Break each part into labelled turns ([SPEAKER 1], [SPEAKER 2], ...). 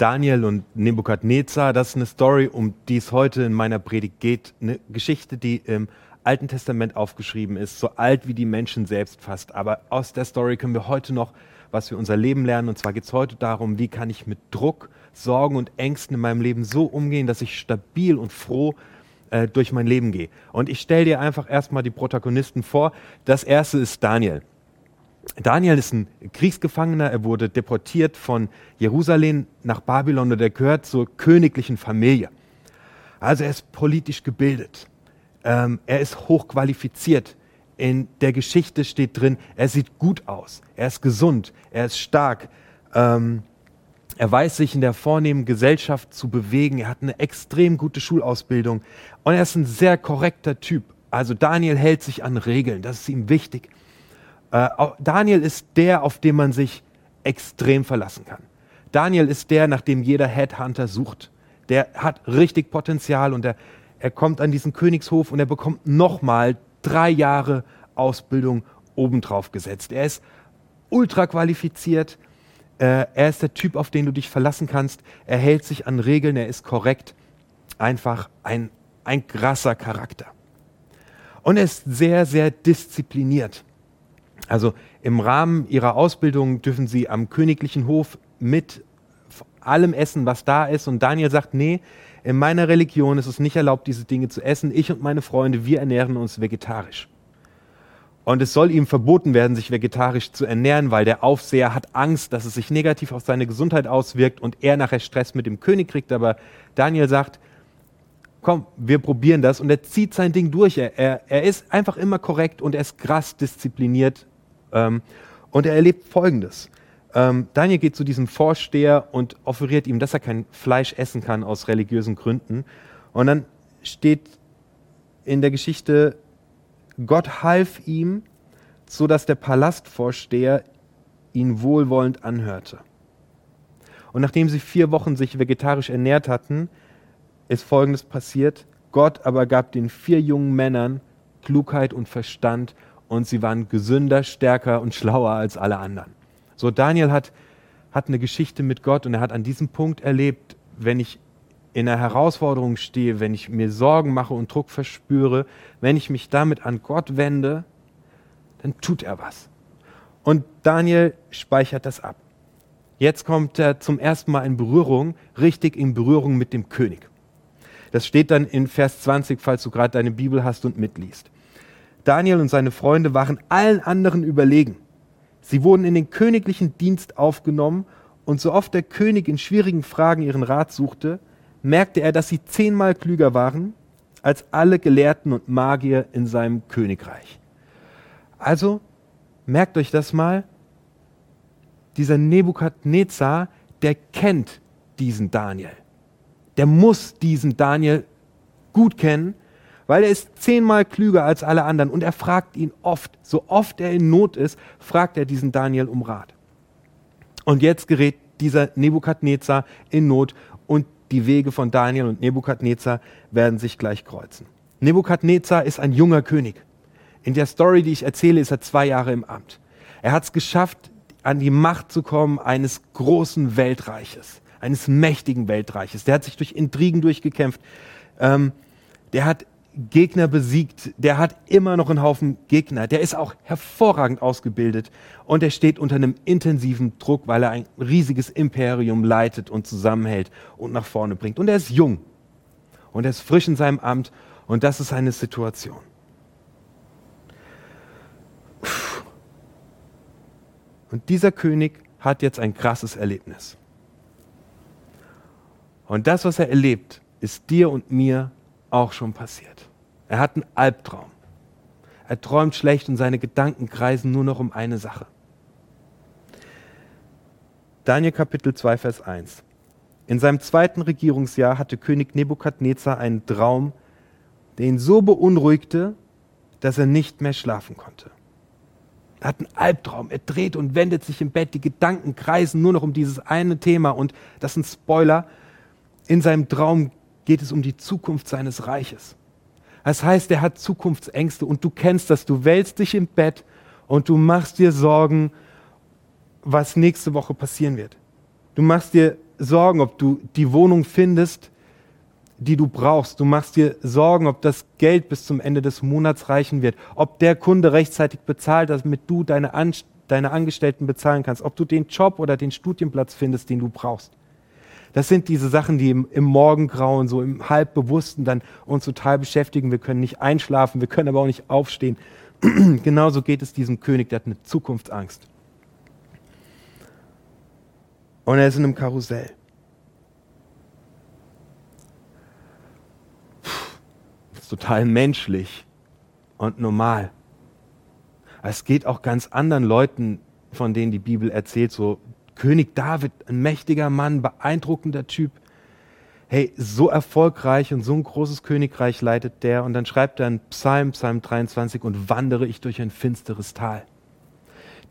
[SPEAKER 1] Daniel und Nebukadnezar, das ist eine Story, um die es heute in meiner Predigt geht. Eine Geschichte, die im Alten Testament aufgeschrieben ist, so alt wie die Menschen selbst fast. Aber aus der Story können wir heute noch was für unser Leben lernen. Und zwar geht es heute darum, wie kann ich mit Druck, Sorgen und Ängsten in meinem Leben so umgehen, dass ich stabil und froh äh, durch mein Leben gehe. Und ich stelle dir einfach erstmal die Protagonisten vor. Das erste ist Daniel. Daniel ist ein Kriegsgefangener, er wurde deportiert von Jerusalem nach Babylon und er gehört zur königlichen Familie. Also er ist politisch gebildet, ähm, er ist hochqualifiziert. In der Geschichte steht drin, er sieht gut aus, er ist gesund, er ist stark, ähm, er weiß sich in der vornehmen Gesellschaft zu bewegen, er hat eine extrem gute Schulausbildung und er ist ein sehr korrekter Typ. Also Daniel hält sich an Regeln, das ist ihm wichtig. Äh, Daniel ist der, auf den man sich extrem verlassen kann. Daniel ist der, nach dem jeder Headhunter sucht. Der hat richtig Potenzial und er, er kommt an diesen Königshof und er bekommt nochmal drei Jahre Ausbildung obendrauf gesetzt. Er ist ultra qualifiziert. Äh, er ist der Typ, auf den du dich verlassen kannst. Er hält sich an Regeln, er ist korrekt. Einfach ein, ein krasser Charakter. Und er ist sehr, sehr diszipliniert. Also im Rahmen ihrer Ausbildung dürfen sie am königlichen Hof mit allem essen, was da ist. Und Daniel sagt, nee, in meiner Religion ist es nicht erlaubt, diese Dinge zu essen. Ich und meine Freunde, wir ernähren uns vegetarisch. Und es soll ihm verboten werden, sich vegetarisch zu ernähren, weil der Aufseher hat Angst, dass es sich negativ auf seine Gesundheit auswirkt und er nachher Stress mit dem König kriegt. Aber Daniel sagt, komm, wir probieren das. Und er zieht sein Ding durch. Er, er, er ist einfach immer korrekt und er ist krass diszipliniert ähm, und er erlebt Folgendes. Ähm, Daniel geht zu diesem Vorsteher und offeriert ihm, dass er kein Fleisch essen kann aus religiösen Gründen. Und dann steht in der Geschichte, Gott half ihm, so dass der Palastvorsteher ihn wohlwollend anhörte. Und nachdem sie vier Wochen sich vegetarisch ernährt hatten, ist Folgendes passiert. Gott aber gab den vier jungen Männern Klugheit und Verstand und sie waren gesünder, stärker und schlauer als alle anderen. So, Daniel hat, hat eine Geschichte mit Gott und er hat an diesem Punkt erlebt, wenn ich in einer Herausforderung stehe, wenn ich mir Sorgen mache und Druck verspüre, wenn ich mich damit an Gott wende, dann tut er was. Und Daniel speichert das ab. Jetzt kommt er zum ersten Mal in Berührung, richtig in Berührung mit dem König. Das steht dann in Vers 20, falls du gerade deine Bibel hast und mitliest. Daniel und seine Freunde waren allen anderen überlegen. Sie wurden in den königlichen Dienst aufgenommen und so oft der König in schwierigen Fragen ihren Rat suchte, merkte er, dass sie zehnmal klüger waren als alle Gelehrten und Magier in seinem Königreich. Also merkt euch das mal, dieser Nebukadnezar, der kennt diesen Daniel. Der muss diesen Daniel gut kennen, weil er ist zehnmal klüger als alle anderen und er fragt ihn oft, so oft er in Not ist, fragt er diesen Daniel um Rat. Und jetzt gerät dieser Nebukadnezar in Not und die Wege von Daniel und Nebukadnezar werden sich gleich kreuzen. Nebukadnezar ist ein junger König. In der Story, die ich erzähle, ist er zwei Jahre im Amt. Er hat es geschafft, an die Macht zu kommen eines großen Weltreiches, eines mächtigen Weltreiches. Der hat sich durch Intrigen durchgekämpft. Ähm, der hat Gegner besiegt, der hat immer noch einen Haufen Gegner. Der ist auch hervorragend ausgebildet und er steht unter einem intensiven Druck, weil er ein riesiges Imperium leitet und zusammenhält und nach vorne bringt. Und er ist jung und er ist frisch in seinem Amt und das ist seine Situation. Und dieser König hat jetzt ein krasses Erlebnis. Und das, was er erlebt, ist dir und mir auch schon passiert. Er hat einen Albtraum. Er träumt schlecht und seine Gedanken kreisen nur noch um eine Sache. Daniel Kapitel 2, Vers 1. In seinem zweiten Regierungsjahr hatte König Nebukadnezar einen Traum, der ihn so beunruhigte, dass er nicht mehr schlafen konnte. Er hat einen Albtraum, er dreht und wendet sich im Bett, die Gedanken kreisen nur noch um dieses eine Thema und das ist ein Spoiler. In seinem Traum geht es um die Zukunft seines Reiches. Das heißt, er hat Zukunftsängste und du kennst das. Du wälzt dich im Bett und du machst dir Sorgen, was nächste Woche passieren wird. Du machst dir Sorgen, ob du die Wohnung findest, die du brauchst. Du machst dir Sorgen, ob das Geld bis zum Ende des Monats reichen wird, ob der Kunde rechtzeitig bezahlt, damit du deine, An deine Angestellten bezahlen kannst, ob du den Job oder den Studienplatz findest, den du brauchst. Das sind diese Sachen, die im, im Morgengrauen, so im Halbbewussten dann uns total beschäftigen. Wir können nicht einschlafen, wir können aber auch nicht aufstehen. Genauso geht es diesem König, der hat eine Zukunftsangst. Und er ist in einem Karussell. Das ist total menschlich und normal. Es geht auch ganz anderen Leuten, von denen die Bibel erzählt, so König David, ein mächtiger Mann, beeindruckender Typ. Hey, so erfolgreich und so ein großes Königreich leitet der. Und dann schreibt er einen Psalm, Psalm 23, und wandere ich durch ein finsteres Tal.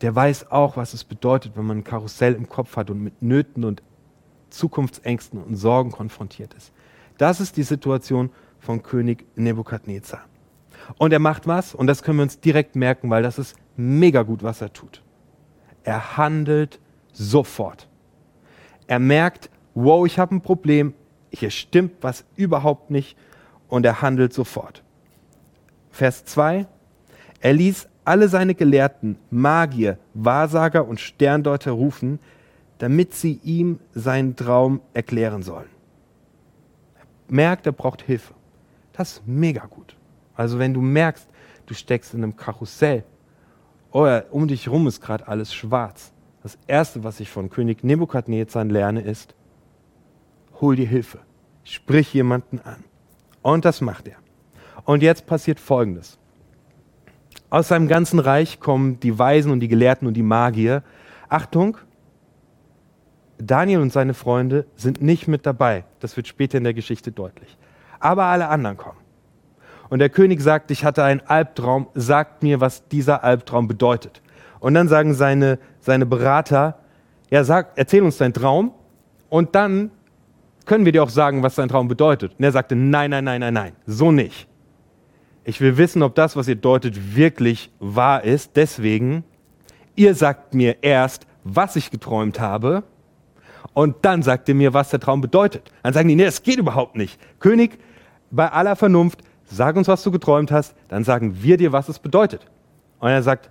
[SPEAKER 1] Der weiß auch, was es bedeutet, wenn man ein Karussell im Kopf hat und mit Nöten und Zukunftsängsten und Sorgen konfrontiert ist. Das ist die Situation von König Nebukadnezar. Und er macht was, und das können wir uns direkt merken, weil das ist mega gut, was er tut. Er handelt sofort. Er merkt, wow, ich habe ein Problem, hier stimmt was überhaupt nicht und er handelt sofort. Vers 2, er ließ alle seine Gelehrten, Magier, Wahrsager und Sterndeuter rufen, damit sie ihm seinen Traum erklären sollen. Er merkt, er braucht Hilfe. Das ist mega gut. Also wenn du merkst, du steckst in einem Karussell oder um dich herum ist gerade alles schwarz, das Erste, was ich von König Nebukadnezar lerne, ist, hol dir Hilfe, sprich jemanden an. Und das macht er. Und jetzt passiert Folgendes. Aus seinem ganzen Reich kommen die Weisen und die Gelehrten und die Magier. Achtung, Daniel und seine Freunde sind nicht mit dabei. Das wird später in der Geschichte deutlich. Aber alle anderen kommen. Und der König sagt, ich hatte einen Albtraum, sagt mir, was dieser Albtraum bedeutet. Und dann sagen seine, seine Berater, ja, sag, erzähl uns deinen Traum und dann können wir dir auch sagen, was dein Traum bedeutet. Und er sagte, nein, nein, nein, nein, nein, so nicht. Ich will wissen, ob das, was ihr deutet, wirklich wahr ist. Deswegen, ihr sagt mir erst, was ich geträumt habe und dann sagt ihr mir, was der Traum bedeutet. Dann sagen die, nee, das geht überhaupt nicht. König, bei aller Vernunft, sag uns, was du geträumt hast, dann sagen wir dir, was es bedeutet. Und er sagt,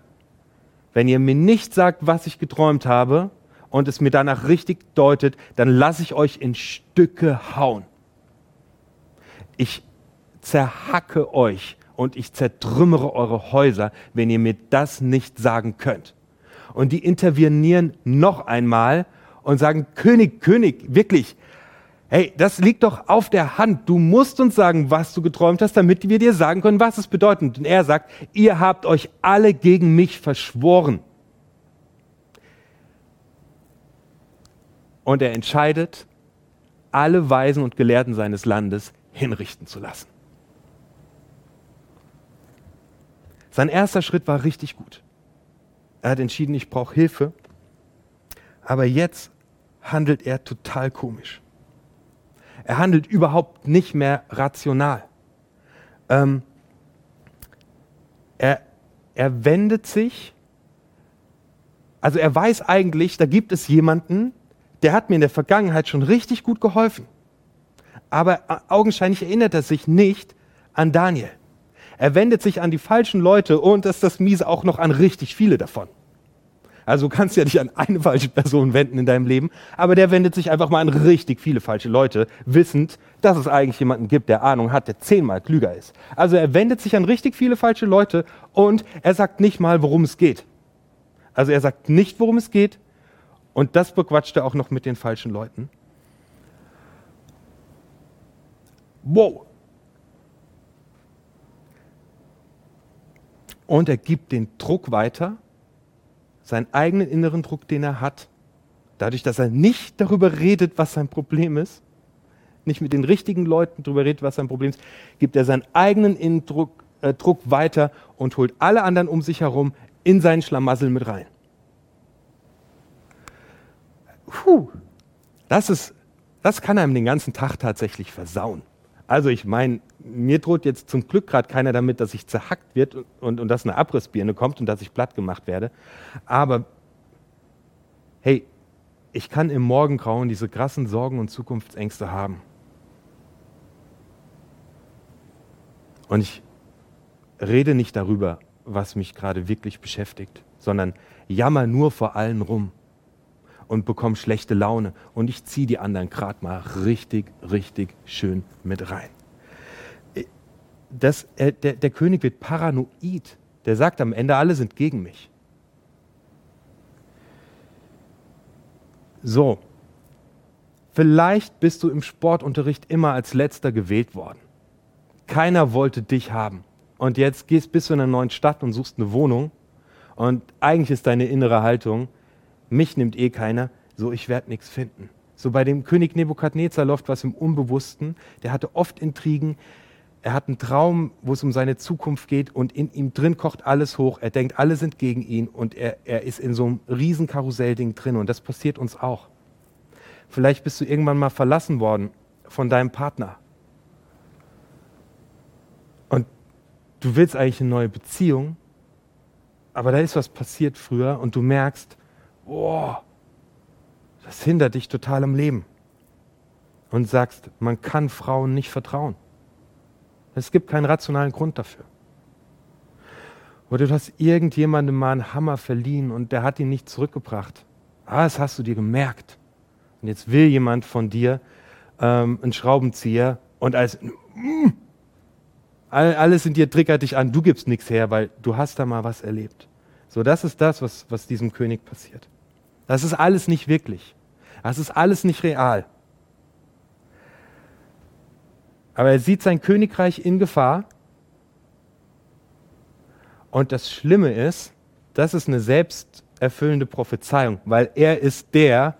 [SPEAKER 1] wenn ihr mir nicht sagt, was ich geträumt habe und es mir danach richtig deutet, dann lasse ich euch in Stücke hauen. Ich zerhacke euch und ich zertrümmere eure Häuser, wenn ihr mir das nicht sagen könnt. Und die intervenieren noch einmal und sagen, König, König, wirklich, Hey, das liegt doch auf der Hand. Du musst uns sagen, was du geträumt hast, damit wir dir sagen können, was es bedeutet. Und er sagt, ihr habt euch alle gegen mich verschworen. Und er entscheidet, alle Weisen und Gelehrten seines Landes hinrichten zu lassen. Sein erster Schritt war richtig gut. Er hat entschieden, ich brauche Hilfe. Aber jetzt handelt er total komisch. Er handelt überhaupt nicht mehr rational. Ähm, er, er wendet sich, also er weiß eigentlich, da gibt es jemanden, der hat mir in der Vergangenheit schon richtig gut geholfen. Aber augenscheinlich erinnert er sich nicht an Daniel. Er wendet sich an die falschen Leute und das ist das Miese auch noch an richtig viele davon. Also du kannst ja nicht an eine falsche Person wenden in deinem Leben, aber der wendet sich einfach mal an richtig viele falsche Leute, wissend, dass es eigentlich jemanden gibt, der Ahnung hat, der zehnmal klüger ist. Also er wendet sich an richtig viele falsche Leute und er sagt nicht mal, worum es geht. Also er sagt nicht, worum es geht und das bequatscht er auch noch mit den falschen Leuten. Wow. Und er gibt den Druck weiter seinen eigenen inneren Druck, den er hat, dadurch, dass er nicht darüber redet, was sein Problem ist, nicht mit den richtigen Leuten darüber redet, was sein Problem ist, gibt er seinen eigenen Innendruck, äh, Druck weiter und holt alle anderen um sich herum in seinen Schlamassel mit rein. Puh, das, ist, das kann einem den ganzen Tag tatsächlich versauen. Also ich meine, mir droht jetzt zum Glück gerade keiner damit, dass ich zerhackt wird und, und, und dass eine Abrissbirne kommt und dass ich platt gemacht werde. Aber hey, ich kann im Morgengrauen diese krassen Sorgen und Zukunftsängste haben. Und ich rede nicht darüber, was mich gerade wirklich beschäftigt, sondern jammer nur vor allen rum und bekomme schlechte Laune. Und ich ziehe die anderen gerade mal richtig, richtig schön mit rein. Das, äh, der, der König wird paranoid. Der sagt am Ende, alle sind gegen mich. So, vielleicht bist du im Sportunterricht immer als letzter gewählt worden. Keiner wollte dich haben. Und jetzt gehst, bist du in einer neuen Stadt und suchst eine Wohnung. Und eigentlich ist deine innere Haltung, mich nimmt eh keiner, so ich werde nichts finden. So bei dem König Nebukadnezar läuft was im Unbewussten. Der hatte oft Intrigen. Er hat einen Traum, wo es um seine Zukunft geht und in ihm drin kocht alles hoch. Er denkt, alle sind gegen ihn und er, er ist in so einem riesen Karussellding drin und das passiert uns auch. Vielleicht bist du irgendwann mal verlassen worden von deinem Partner. Und du willst eigentlich eine neue Beziehung, aber da ist was passiert früher und du merkst, oh, das hindert dich total am Leben. Und sagst, man kann Frauen nicht vertrauen. Es gibt keinen rationalen Grund dafür. Oder du hast irgendjemandem mal einen Hammer verliehen und der hat ihn nicht zurückgebracht. Ah, das hast du dir gemerkt. Und jetzt will jemand von dir ähm, einen Schraubenzieher und als mm, alles in dir triggert dich an, du gibst nichts her, weil du hast da mal was erlebt. So, das ist das, was, was diesem König passiert. Das ist alles nicht wirklich. Das ist alles nicht real. Aber er sieht sein Königreich in Gefahr. Und das Schlimme ist, das ist eine selbsterfüllende Prophezeiung, weil er ist der,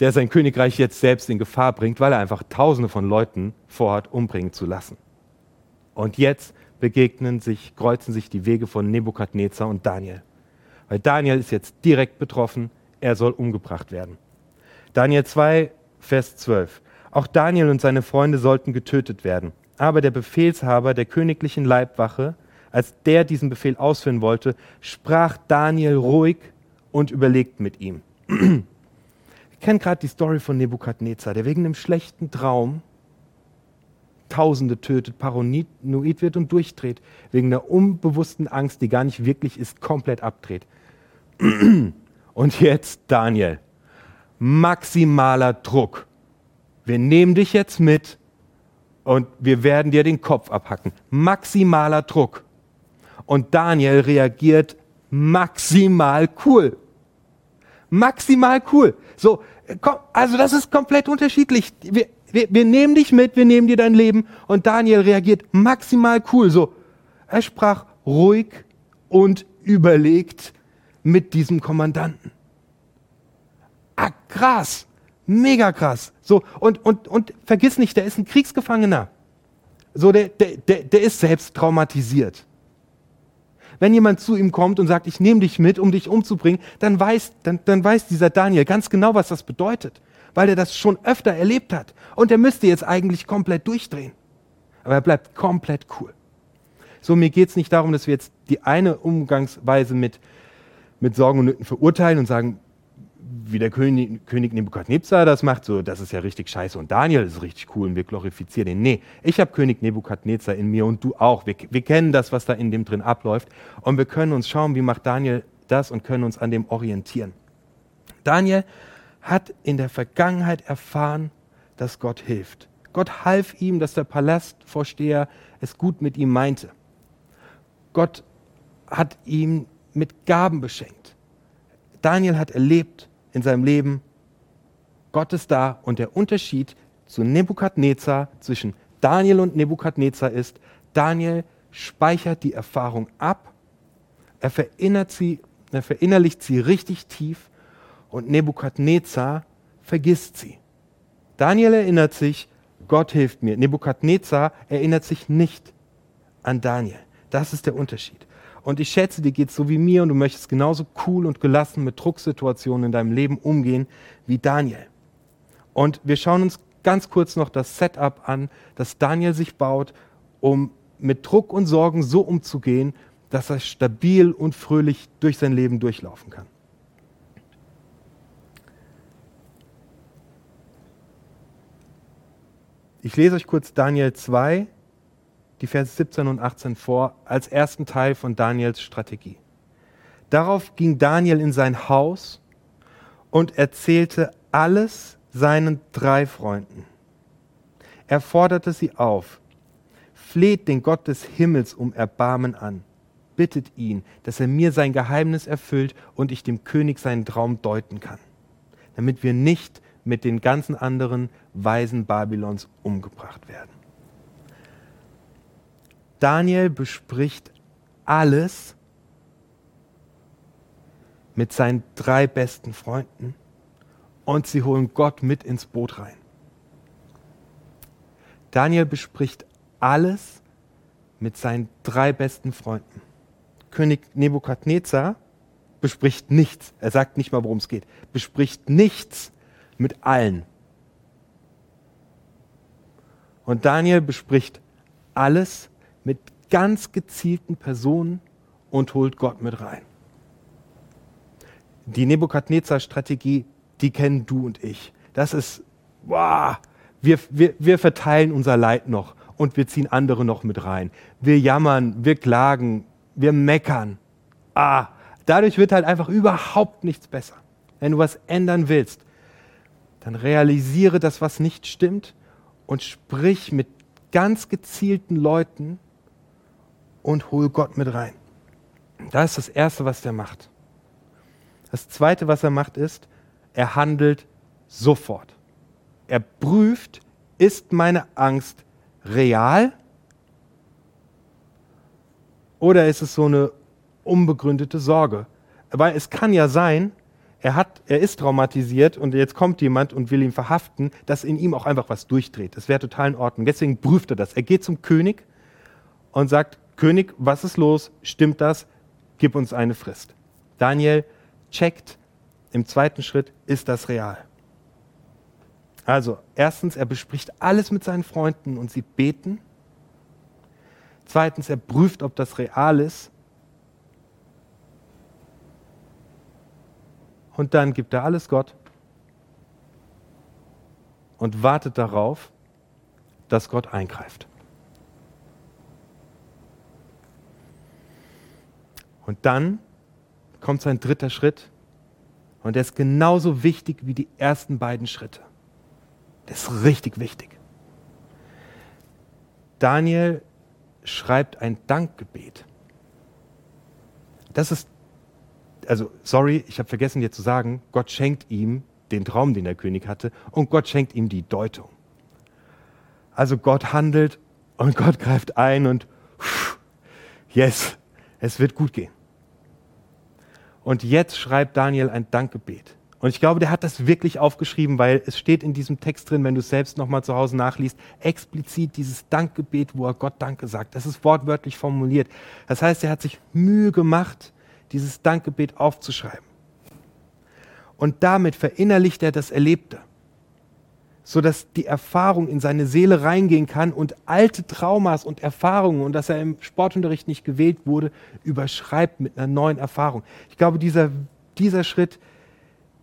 [SPEAKER 1] der sein Königreich jetzt selbst in Gefahr bringt, weil er einfach Tausende von Leuten vorhat, umbringen zu lassen. Und jetzt begegnen sich, kreuzen sich die Wege von Nebukadnezar und Daniel. Weil Daniel ist jetzt direkt betroffen, er soll umgebracht werden. Daniel 2, Vers 12. Auch Daniel und seine Freunde sollten getötet werden. Aber der Befehlshaber der königlichen Leibwache, als der diesen Befehl ausführen wollte, sprach Daniel ruhig und überlegt mit ihm. Ich kenne gerade die Story von Nebukadnezar, der wegen einem schlechten Traum Tausende tötet, paranoid wird und durchdreht, wegen einer unbewussten Angst, die gar nicht wirklich ist, komplett abdreht. Und jetzt Daniel. Maximaler Druck wir nehmen dich jetzt mit und wir werden dir den Kopf abhacken. Maximaler Druck. Und Daniel reagiert maximal cool. Maximal cool. So, also das ist komplett unterschiedlich. Wir, wir, wir nehmen dich mit, wir nehmen dir dein Leben und Daniel reagiert maximal cool. So, er sprach ruhig und überlegt mit diesem Kommandanten. Ah, krass. Mega krass. So, und, und, und vergiss nicht, der ist ein Kriegsgefangener. So, der, der, der, der ist selbst traumatisiert. Wenn jemand zu ihm kommt und sagt, ich nehme dich mit, um dich umzubringen, dann weiß, dann, dann weiß dieser Daniel ganz genau, was das bedeutet, weil er das schon öfter erlebt hat. Und er müsste jetzt eigentlich komplett durchdrehen. Aber er bleibt komplett cool. So, mir geht es nicht darum, dass wir jetzt die eine Umgangsweise mit, mit Sorgen und Nöten verurteilen und sagen, wie der König, König Nebukadnezar das macht, so, das ist ja richtig scheiße und Daniel ist richtig cool und wir glorifizieren ihn. Nee, ich habe König Nebukadnezar in mir und du auch. Wir, wir kennen das, was da in dem drin abläuft und wir können uns schauen, wie macht Daniel das und können uns an dem orientieren. Daniel hat in der Vergangenheit erfahren, dass Gott hilft. Gott half ihm, dass der Palastvorsteher es gut mit ihm meinte. Gott hat ihn mit Gaben beschenkt. Daniel hat erlebt, in seinem Leben, Gott ist da und der Unterschied zu Nebukadnezar, zwischen Daniel und Nebukadnezar ist, Daniel speichert die Erfahrung ab, er, verinnert sie, er verinnerlicht sie richtig tief und Nebukadnezar vergisst sie. Daniel erinnert sich, Gott hilft mir. Nebukadnezar erinnert sich nicht an Daniel. Das ist der Unterschied. Und ich schätze, dir geht es so wie mir und du möchtest genauso cool und gelassen mit Drucksituationen in deinem Leben umgehen wie Daniel. Und wir schauen uns ganz kurz noch das Setup an, das Daniel sich baut, um mit Druck und Sorgen so umzugehen, dass er stabil und fröhlich durch sein Leben durchlaufen kann. Ich lese euch kurz Daniel 2, die Verse 17 und 18 vor, als ersten Teil von Daniels Strategie. Darauf ging Daniel in sein Haus und erzählte alles seinen drei Freunden. Er forderte sie auf, fleht den Gott des Himmels um Erbarmen an, bittet ihn, dass er mir sein Geheimnis erfüllt und ich dem König seinen Traum deuten kann, damit wir nicht mit den ganzen anderen Weisen Babylons umgebracht werden. Daniel bespricht alles mit seinen drei besten Freunden und sie holen Gott mit ins Boot rein. Daniel bespricht alles mit seinen drei besten Freunden. König Nebukadnezar bespricht nichts. Er sagt nicht mal, worum es geht. Bespricht nichts mit allen. Und Daniel bespricht alles mit ganz gezielten Personen und holt Gott mit rein. Die Nebukadnezar-Strategie, die kennen du und ich. Das ist, wow, wir, wir, wir verteilen unser Leid noch und wir ziehen andere noch mit rein. Wir jammern, wir klagen, wir meckern. Ah, dadurch wird halt einfach überhaupt nichts besser. Wenn du was ändern willst, dann realisiere das, was nicht stimmt und sprich mit ganz gezielten Leuten und hol Gott mit rein. Das ist das Erste, was der macht. Das Zweite, was er macht, ist, er handelt sofort. Er prüft, ist meine Angst real oder ist es so eine unbegründete Sorge? Weil es kann ja sein, er, hat, er ist traumatisiert und jetzt kommt jemand und will ihn verhaften, dass in ihm auch einfach was durchdreht. Das wäre total in Ordnung. Deswegen prüft er das. Er geht zum König und sagt, König, was ist los? Stimmt das? Gib uns eine Frist. Daniel checkt im zweiten Schritt, ist das real? Also, erstens, er bespricht alles mit seinen Freunden und sie beten. Zweitens, er prüft, ob das real ist. Und dann gibt er alles Gott und wartet darauf, dass Gott eingreift. Und dann kommt sein dritter Schritt und der ist genauso wichtig wie die ersten beiden Schritte. Der ist richtig wichtig. Daniel schreibt ein Dankgebet. Das ist, also sorry, ich habe vergessen dir zu sagen, Gott schenkt ihm den Traum, den der König hatte, und Gott schenkt ihm die Deutung. Also Gott handelt und Gott greift ein und yes, es wird gut gehen. Und jetzt schreibt Daniel ein Dankgebet. Und ich glaube, der hat das wirklich aufgeschrieben, weil es steht in diesem Text drin, wenn du es selbst nochmal zu Hause nachliest, explizit dieses Dankgebet, wo er Gott Danke sagt. Das ist wortwörtlich formuliert. Das heißt, er hat sich Mühe gemacht, dieses Dankgebet aufzuschreiben. Und damit verinnerlicht er das Erlebte sodass die Erfahrung in seine Seele reingehen kann und alte Traumas und Erfahrungen und dass er im Sportunterricht nicht gewählt wurde, überschreibt mit einer neuen Erfahrung. Ich glaube, dieser, dieser Schritt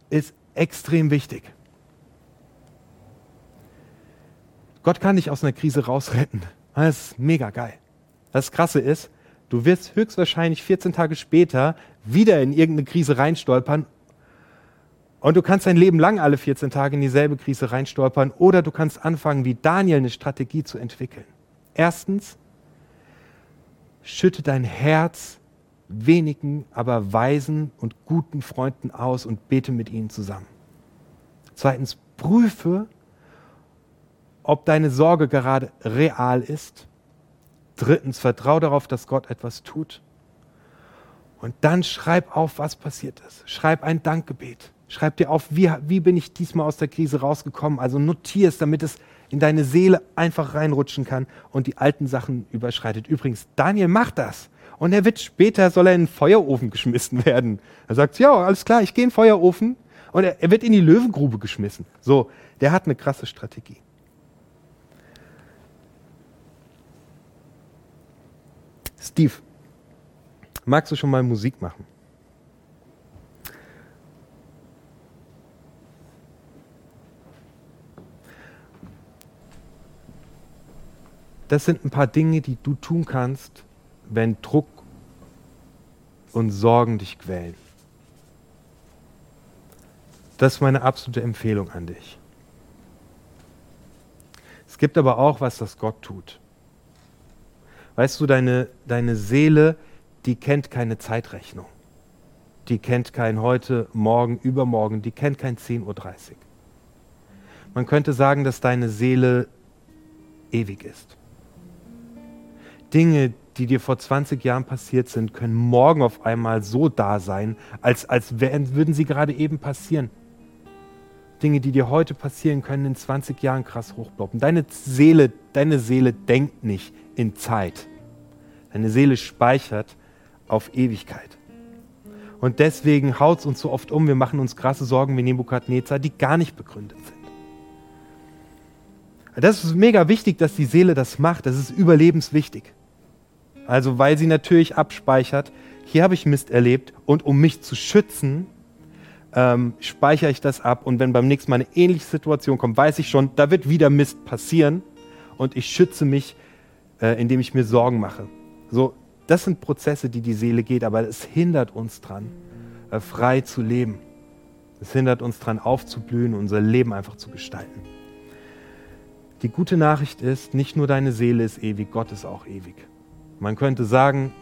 [SPEAKER 1] ist extrem wichtig. Gott kann dich aus einer Krise rausretten. Das ist mega geil. Das Krasse ist, du wirst höchstwahrscheinlich 14 Tage später wieder in irgendeine Krise reinstolpern und du kannst dein Leben lang alle 14 Tage in dieselbe Krise reinstolpern oder du kannst anfangen, wie Daniel eine Strategie zu entwickeln. Erstens, schütte dein Herz wenigen, aber weisen und guten Freunden aus und bete mit ihnen zusammen. Zweitens, prüfe, ob deine Sorge gerade real ist. Drittens, vertraue darauf, dass Gott etwas tut. Und dann schreib auf, was passiert ist. Schreib ein Dankgebet. Schreib dir auf, wie, wie bin ich diesmal aus der Krise rausgekommen. Also notier es, damit es in deine Seele einfach reinrutschen kann und die alten Sachen überschreitet. Übrigens, Daniel macht das. Und er wird später, soll er in den Feuerofen geschmissen werden. Er sagt, ja, alles klar, ich gehe in den Feuerofen. Und er, er wird in die Löwengrube geschmissen. So, der hat eine krasse Strategie. Steve, magst du schon mal Musik machen? Das sind ein paar Dinge, die du tun kannst, wenn Druck und Sorgen dich quälen. Das ist meine absolute Empfehlung an dich. Es gibt aber auch was, das Gott tut. Weißt du, deine, deine Seele, die kennt keine Zeitrechnung. Die kennt kein heute, morgen, übermorgen, die kennt kein 10.30 Uhr. Man könnte sagen, dass deine Seele ewig ist. Dinge, die dir vor 20 Jahren passiert sind, können morgen auf einmal so da sein, als, als wären, würden sie gerade eben passieren. Dinge, die dir heute passieren, können in 20 Jahren krass hochploppen. Deine Seele, deine Seele denkt nicht in Zeit. Deine Seele speichert auf Ewigkeit. Und deswegen haut es uns so oft um, wir machen uns krasse Sorgen wie Nebukadnezar, die gar nicht begründet sind. Das ist mega wichtig, dass die Seele das macht. Das ist überlebenswichtig. Also weil sie natürlich abspeichert, hier habe ich Mist erlebt und um mich zu schützen, ähm, speichere ich das ab und wenn beim nächsten Mal eine ähnliche Situation kommt, weiß ich schon, da wird wieder Mist passieren und ich schütze mich, äh, indem ich mir Sorgen mache. So, das sind Prozesse, die die Seele geht, aber es hindert uns dran, äh, frei zu leben. Es hindert uns dran, aufzublühen, unser Leben einfach zu gestalten. Die gute Nachricht ist, nicht nur deine Seele ist ewig, Gott ist auch ewig. Man könnte sagen,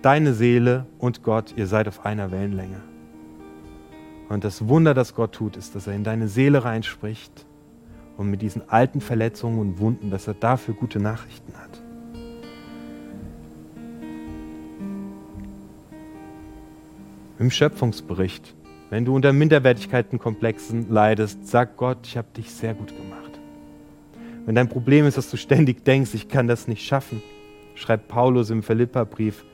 [SPEAKER 1] deine Seele und Gott, ihr seid auf einer Wellenlänge. Und das Wunder, das Gott tut, ist, dass er in deine Seele reinspricht und mit diesen alten Verletzungen und Wunden, dass er dafür gute Nachrichten hat. Im Schöpfungsbericht, wenn du unter Minderwertigkeitenkomplexen leidest, sag Gott, ich habe dich sehr gut gemacht. Wenn dein Problem ist, dass du ständig denkst, ich kann das nicht schaffen, schreibt Paulus im Philipperbrief,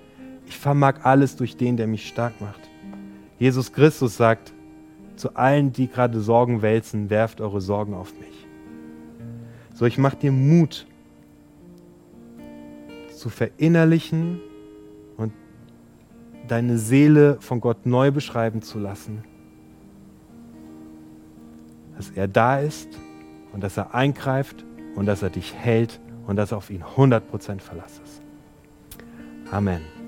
[SPEAKER 1] ich vermag alles durch den, der mich stark macht. Jesus Christus sagt, zu allen, die gerade Sorgen wälzen, werft eure Sorgen auf mich. So, ich mache dir Mut zu verinnerlichen und deine Seele von Gott neu beschreiben zu lassen. Dass er da ist und dass er eingreift und dass er dich hält und dass auf ihn 100% Verlass ist. Amen.